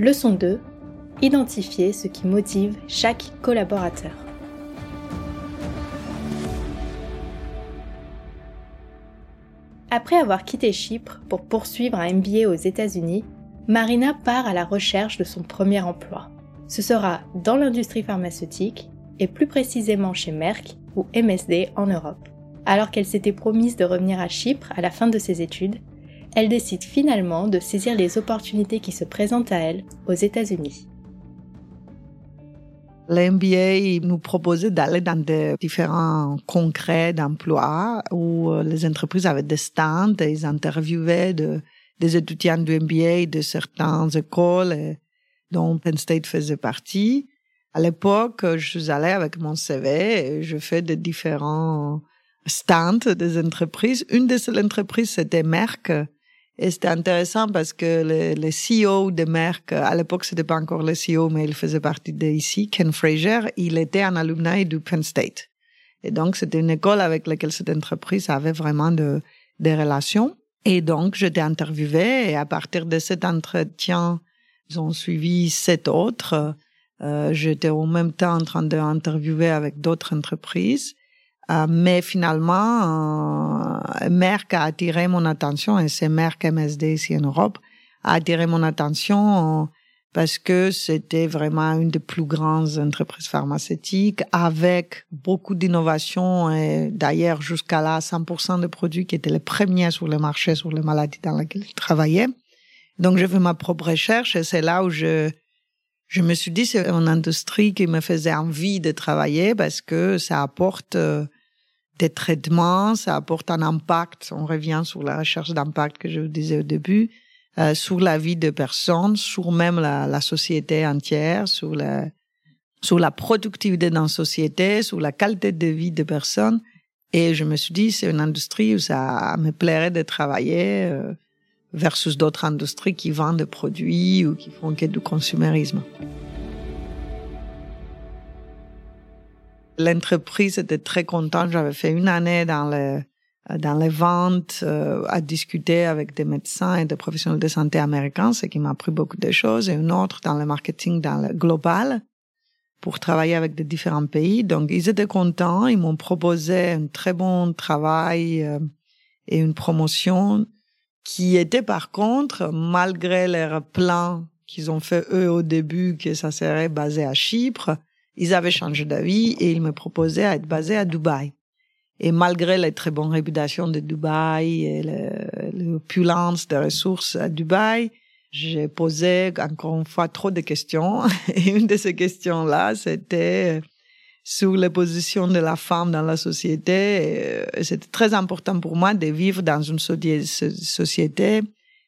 Leçon 2. Identifier ce qui motive chaque collaborateur. Après avoir quitté Chypre pour poursuivre un MBA aux États-Unis, Marina part à la recherche de son premier emploi. Ce sera dans l'industrie pharmaceutique et plus précisément chez Merck ou MSD en Europe. Alors qu'elle s'était promise de revenir à Chypre à la fin de ses études, elle décide finalement de saisir les opportunités qui se présentent à elle aux États-Unis. L'MBA nous proposait d'aller dans des différents congrès d'emploi où euh, les entreprises avaient des stands et ils interviewaient des étudiants du MBA de certaines écoles dont Penn State faisait partie. À l'époque, je suis allée avec mon CV et je fais des différents stands des entreprises. Une de ces entreprises, c'était Merck. Et c'était intéressant parce que le, CEO de Merck, à l'époque, c'était pas encore le CEO, mais il faisait partie de ici, Ken Fraser, il était un alumni du Penn State. Et donc, c'était une école avec laquelle cette entreprise avait vraiment de, des relations. Et donc, j'étais interviewée et à partir de cet entretien, ils ont suivi sept autres. Euh, j'étais en même temps en train d'interviewer avec d'autres entreprises. Euh, mais finalement, euh, Merck a attiré mon attention, et c'est Merck MSD ici en Europe, a attiré mon attention euh, parce que c'était vraiment une des plus grandes entreprises pharmaceutiques avec beaucoup d'innovation et d'ailleurs jusqu'à là 100% de produits qui étaient les premiers sur le marché sur les maladies dans lesquelles je travaillais. Donc j'ai fait ma propre recherche et c'est là où je je me suis dit c'est une industrie qui me faisait envie de travailler parce que ça apporte des traitements, ça apporte un impact. On revient sur la recherche d'impact que je vous disais au début, euh, sur la vie de personnes, sur même la, société entière, sur la, sur la productivité dans la société, sur la qualité de vie des personnes. Et je me suis dit, c'est une industrie où ça me plairait de travailler euh, versus d'autres industries qui vendent des produits ou qui font que du consumérisme. L'entreprise était très contente. J'avais fait une année dans les dans les ventes, euh, à discuter avec des médecins et des professionnels de santé américains, ce qui m'a appris beaucoup de choses, et une autre dans le marketing dans le global pour travailler avec des différents pays. Donc, ils étaient contents. Ils m'ont proposé un très bon travail euh, et une promotion qui était par contre, malgré leur plan qu'ils ont fait eux au début, que ça serait basé à Chypre, ils avaient changé d'avis et ils me proposaient d'être basé à Dubaï. Et malgré les très bonnes réputations de Dubaï et l'opulence des ressources à Dubaï, j'ai posé encore une fois trop de questions. Et une de ces questions-là, c'était sur les positions de la femme dans la société. C'était très important pour moi de vivre dans une société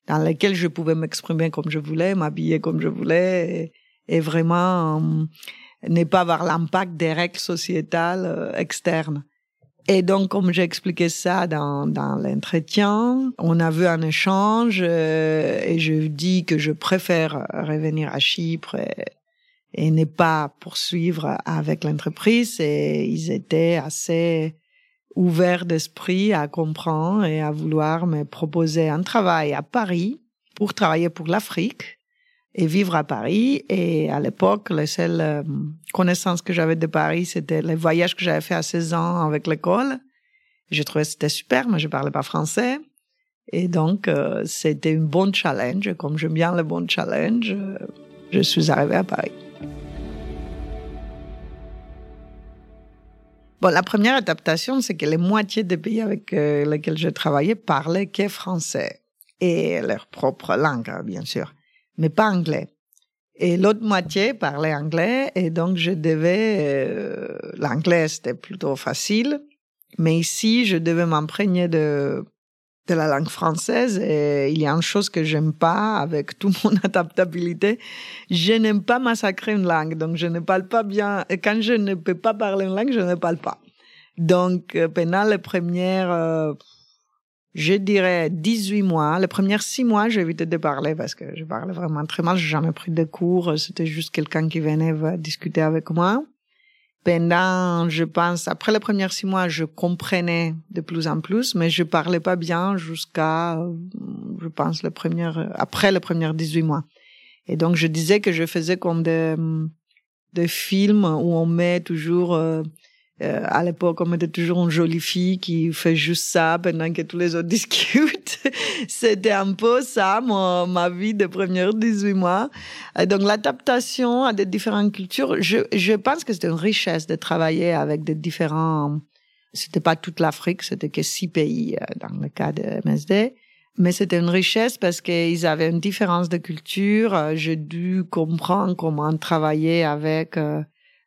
dans laquelle je pouvais m'exprimer comme je voulais, m'habiller comme je voulais et, vraiment ne pas avoir l'impact des règles sociétales euh, externes. Et donc, comme j'ai expliqué ça dans, dans l'entretien, on a vu un échange euh, et je dis que je préfère revenir à Chypre et, et ne pas poursuivre avec l'entreprise. Et ils étaient assez ouverts d'esprit à comprendre et à vouloir me proposer un travail à Paris pour travailler pour l'Afrique et vivre à Paris. Et à l'époque, la seule euh, connaissance que j'avais de Paris, c'était les voyages que j'avais fait à 16 ans avec l'école. Je trouvais que c'était super, mais je parlais pas français. Et donc, euh, c'était une bonne challenge. Comme j'aime bien le bon challenge, euh, je suis arrivée à Paris. Bon, la première adaptation, c'est que les moitiés des pays avec lesquels je travaillais parlaient que français et leur propre langue, hein, bien sûr mais pas anglais. Et l'autre moitié parlait anglais et donc je devais, euh, l'anglais c'était plutôt facile, mais ici je devais m'imprégner de de la langue française et il y a une chose que j'aime pas avec toute mon adaptabilité, je n'aime pas massacrer une langue, donc je ne parle pas bien. Et quand je ne peux pas parler une langue, je ne parle pas. Donc euh, pendant les premières euh, je dirais 18 mois. Les premiers six mois, j'ai évité de parler parce que je parlais vraiment très mal. J'ai jamais pris de cours. C'était juste quelqu'un qui venait discuter avec moi. Pendant, je pense, après les premiers six mois, je comprenais de plus en plus, mais je parlais pas bien jusqu'à, je pense, le premier, après les premiers 18 mois. Et donc, je disais que je faisais comme des, des films où on met toujours euh, euh, à l'époque, on mettait toujours une jolie fille qui fait juste ça pendant que tous les autres discutent. C'était un peu ça, ma vie de première 18 mois. Donc, l'adaptation à des différentes cultures, je, je pense que c'était une richesse de travailler avec des différents... C'était pas toute l'Afrique, c'était que six pays euh, dans le cas de MSD. Mais c'était une richesse parce qu'ils avaient une différence de culture. Euh, j'ai dû comprendre comment travailler avec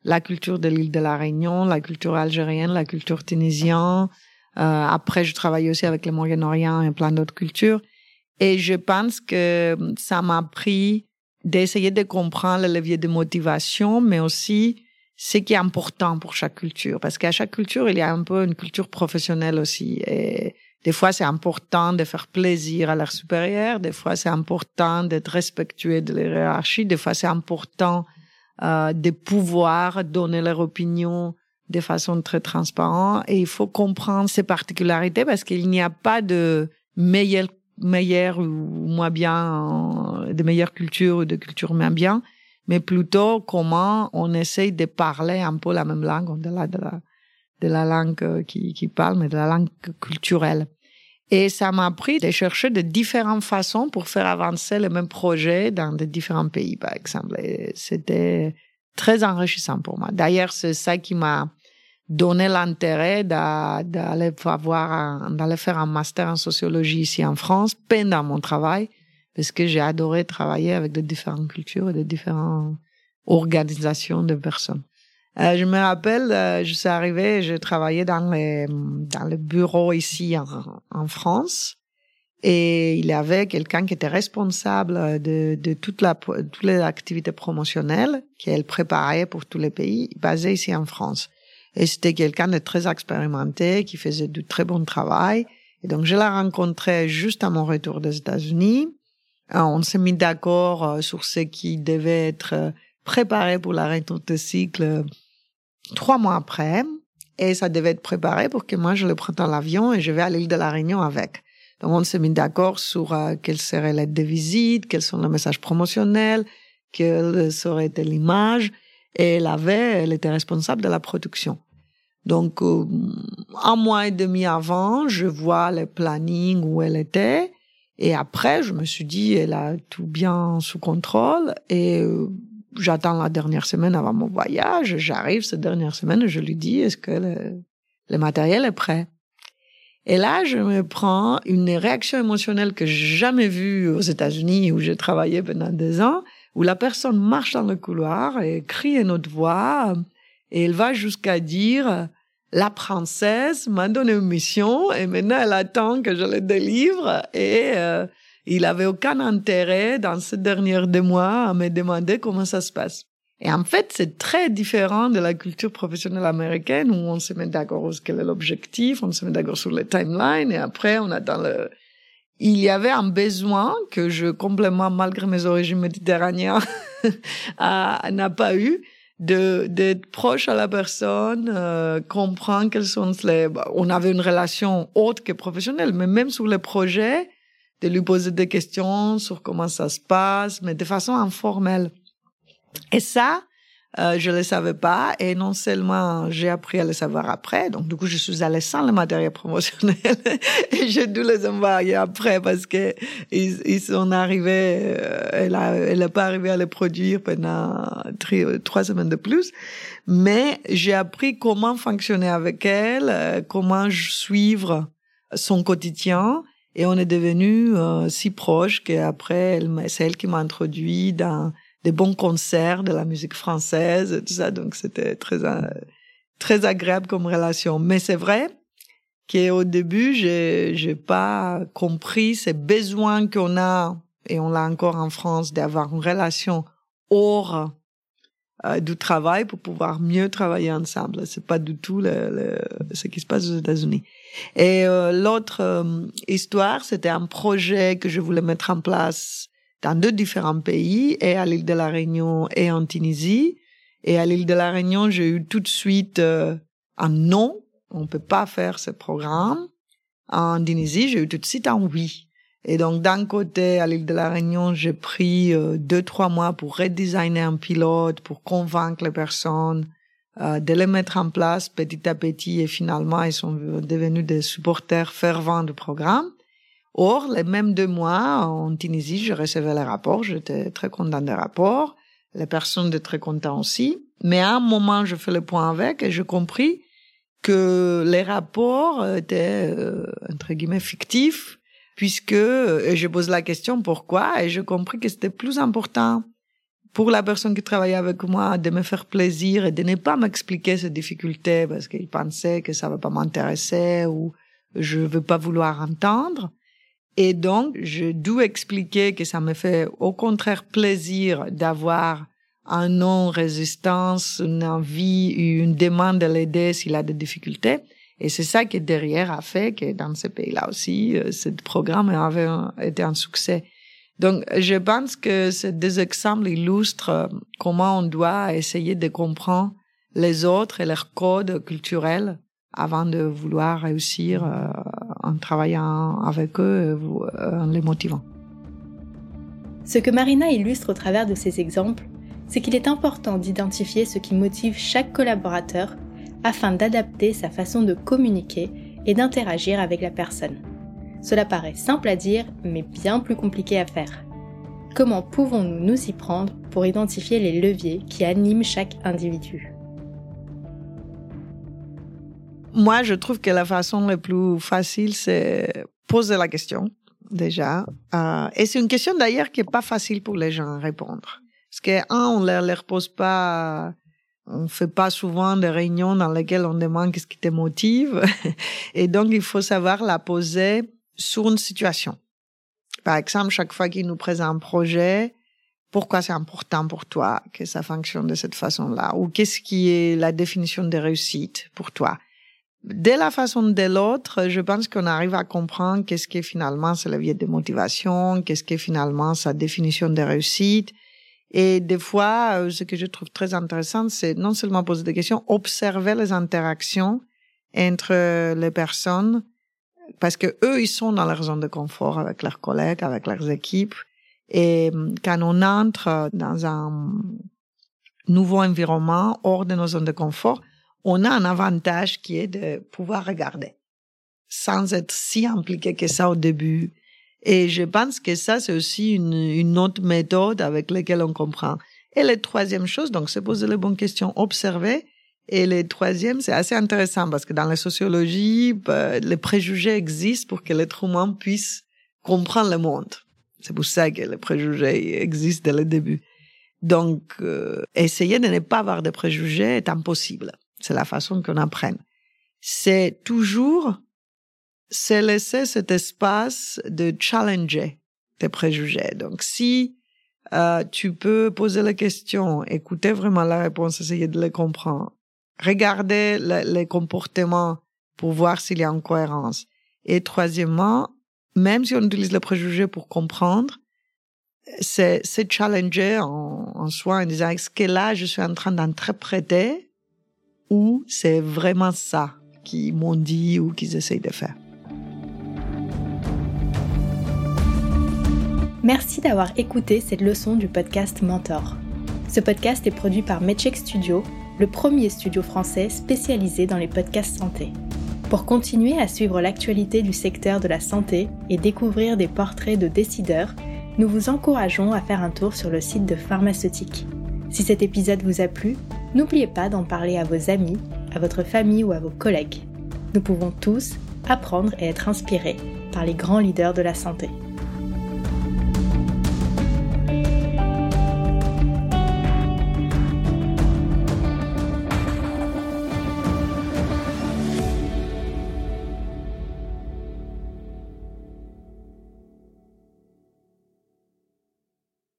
la culture de l'île de la Réunion, la culture algérienne, la culture tunisienne. Euh, après, je travaille aussi avec le Moyen-Orient et plein d'autres cultures. Et je pense que ça m'a pris d'essayer de comprendre le levier de motivation, mais aussi ce qui est important pour chaque culture. Parce qu'à chaque culture, il y a un peu une culture professionnelle aussi. Et des fois, c'est important de faire plaisir à leurs supérieurs. Des fois, c'est important d'être respectueux de la hiérarchie. Des fois, c'est important euh, de pouvoir donner leur opinion de façon très transparente. Et il faut comprendre ces particularités parce qu'il n'y a pas de meilleure, meilleure ou moins bien, de meilleure culture ou de culture moins bien, mais plutôt comment on essaye de parler un peu la même langue, au-delà de la, de la langue qui, qui parle, mais de la langue culturelle. Et ça m'a appris de chercher de différentes façons pour faire avancer le même projet dans de différents pays, par exemple. C'était très enrichissant pour moi. D'ailleurs, c'est ça qui m'a donné l'intérêt d'aller faire un master en sociologie ici en France pendant mon travail, parce que j'ai adoré travailler avec de différentes cultures et de différentes organisations de personnes. Euh, je me rappelle, euh, je suis arrivée, je travaillais dans les dans le bureau ici en, en France et il y avait quelqu'un qui était responsable de, de toute la, toutes les activités promotionnelles qu'elle préparait pour tous les pays basés ici en France. Et c'était quelqu'un de très expérimenté qui faisait du très bon travail. Et donc, je l'ai rencontré juste à mon retour des États-Unis. Euh, on s'est mis d'accord sur ce qui devait être préparé pour la retour de cycle trois mois après, et ça devait être préparé pour que moi je le prenne dans l'avion et je vais à l'île de la Réunion avec. Donc on s'est mis d'accord sur euh, quelle serait l'aide de visite, quels sont les messages promotionnels, quelle serait l'image. Et elle avait, elle était responsable de la production. Donc euh, un mois et demi avant, je vois le planning où elle était. Et après, je me suis dit, elle a tout bien sous contrôle. Et euh, j'attends la dernière semaine avant mon voyage. J'arrive cette dernière semaine je lui dis, est-ce que le, matériel est prêt? Et là, je me prends une réaction émotionnelle que j'ai jamais vue aux États-Unis où j'ai travaillé pendant deux ans, où la personne marche dans le couloir et crie une autre voix et elle va jusqu'à dire, la princesse m'a donné une mission et maintenant elle attend que je le délivre et euh, il avait aucun intérêt dans ces derniers deux mois à me demander comment ça se passe. Et en fait, c'est très différent de la culture professionnelle américaine où on se met d'accord sur quel est l'objectif, on se met d'accord sur les timelines et après on attend le... Il y avait un besoin que je complètement, malgré mes origines méditerranéennes, n'a pas eu, d'être proche à la personne, euh, comprendre quels sont les. Bah, on avait une relation autre que professionnelle, mais même sur les projets, de lui poser des questions sur comment ça se passe, mais de façon informelle. Et ça, euh, je le savais pas et non seulement j'ai appris à le savoir après, donc du coup je suis allée sans le matériel promotionnel et j'ai dû les envoyer après parce que ils, sont arrivés, euh, elle a, elle a pas arrivé à les produire pendant trois semaines de plus, mais j'ai appris comment fonctionner avec elle, euh, comment suivre son quotidien et on est devenu euh, si proches qu'après, c'est elle qui m'a introduit dans des bons concerts de la musique française, tout ça. Donc, c'était très, euh, très agréable comme relation. Mais c'est vrai qu'au début, j'ai, j'ai pas compris ces besoins qu'on a, et on l'a encore en France, d'avoir une relation hors euh, du travail pour pouvoir mieux travailler ensemble. C'est pas du tout le, le, ce qui se passe aux États-Unis. Et euh, l'autre euh, histoire, c'était un projet que je voulais mettre en place dans deux différents pays, et à l'île de la Réunion et en Tunisie. Et à l'île de la Réunion, j'ai eu tout de suite euh, un non, on peut pas faire ce programme. En Tunisie, j'ai eu tout de suite un oui. Et donc, d'un côté, à l'île de la Réunion, j'ai pris euh, deux, trois mois pour redesigner un pilote, pour convaincre les personnes, euh, de les mettre en place petit à petit. Et finalement, ils sont devenus des supporters fervents du programme. Or, les mêmes deux mois, en Tunisie, je recevais les rapports. J'étais très content des rapports. Les personnes étaient très contentes aussi. Mais à un moment, je fais le point avec et j'ai compris que les rapports étaient, euh, entre guillemets, fictifs puisque et je pose la question pourquoi? Et j'ai compris que c'était plus important pour la personne qui travaillait avec moi de me faire plaisir et de ne pas m'expliquer ses difficultés parce qu'il pensait que ça va pas m'intéresser ou je veux pas vouloir entendre. Et donc, je dû expliquer que ça me fait au contraire plaisir d'avoir un non-résistance, une envie, une demande de l'aider s'il a des difficultés. Et c'est ça qui derrière a fait que dans ces pays-là aussi, euh, ce programme avait été un succès. Donc, je pense que ces deux exemples illustrent euh, comment on doit essayer de comprendre les autres et leurs codes culturels avant de vouloir réussir euh, en travaillant avec eux, en les motivant. Ce que Marina illustre au travers de ces exemples, c'est qu'il est important d'identifier ce qui motive chaque collaborateur afin d'adapter sa façon de communiquer et d'interagir avec la personne. Cela paraît simple à dire, mais bien plus compliqué à faire. Comment pouvons-nous nous y prendre pour identifier les leviers qui animent chaque individu? Moi, je trouve que la façon la plus facile, c'est poser la question, déjà. Euh, et c'est une question d'ailleurs qui est pas facile pour les gens à répondre. Parce que, un, on ne leur pose pas on fait pas souvent des réunions dans lesquelles on demande qu'est-ce qui te motive. Et donc, il faut savoir la poser sur une situation. Par exemple, chaque fois qu'il nous présente un projet, pourquoi c'est important pour toi que ça fonctionne de cette façon-là? Ou qu'est-ce qui est la définition de réussite pour toi? De la façon de l'autre, je pense qu'on arrive à comprendre qu'est-ce qui est finalement sa levier de motivation, qu'est-ce qui est finalement sa définition de réussite, et des fois, euh, ce que je trouve très intéressant, c'est non seulement poser des questions, observer les interactions entre les personnes, parce que eux, ils sont dans leur zone de confort avec leurs collègues, avec leurs équipes. Et euh, quand on entre dans un nouveau environnement hors de nos zones de confort, on a un avantage qui est de pouvoir regarder sans être si impliqué que ça au début et je pense que ça, c'est aussi une, une autre méthode avec laquelle on comprend. Et la troisième chose, donc, c'est poser les bonnes questions, observer. Et le troisième, c'est assez intéressant parce que dans la sociologie, bah, les préjugés existent pour que l'être humain puisse comprendre le monde. C'est pour ça que les préjugés existent dès le début. Donc, euh, essayer de ne pas avoir de préjugés est impossible. C'est la façon qu'on apprenne. C'est toujours c'est laisser cet espace de challenger tes préjugés. Donc, si euh, tu peux poser la question, écouter vraiment la réponse, essayer de les comprendre, regarder les comportements pour voir s'il y a une cohérence. Et troisièmement, même si on utilise le préjugé pour comprendre, c'est se challenger en, en, soi en disant est-ce que là je suis en train d'interpréter ou c'est vraiment ça qu'ils m'ont dit ou qu'ils essayent de faire? Merci d'avoir écouté cette leçon du podcast Mentor. Ce podcast est produit par Medcheck Studio, le premier studio français spécialisé dans les podcasts santé. Pour continuer à suivre l'actualité du secteur de la santé et découvrir des portraits de décideurs, nous vous encourageons à faire un tour sur le site de Pharmaceutique. Si cet épisode vous a plu, n'oubliez pas d'en parler à vos amis, à votre famille ou à vos collègues. Nous pouvons tous apprendre et être inspirés par les grands leaders de la santé.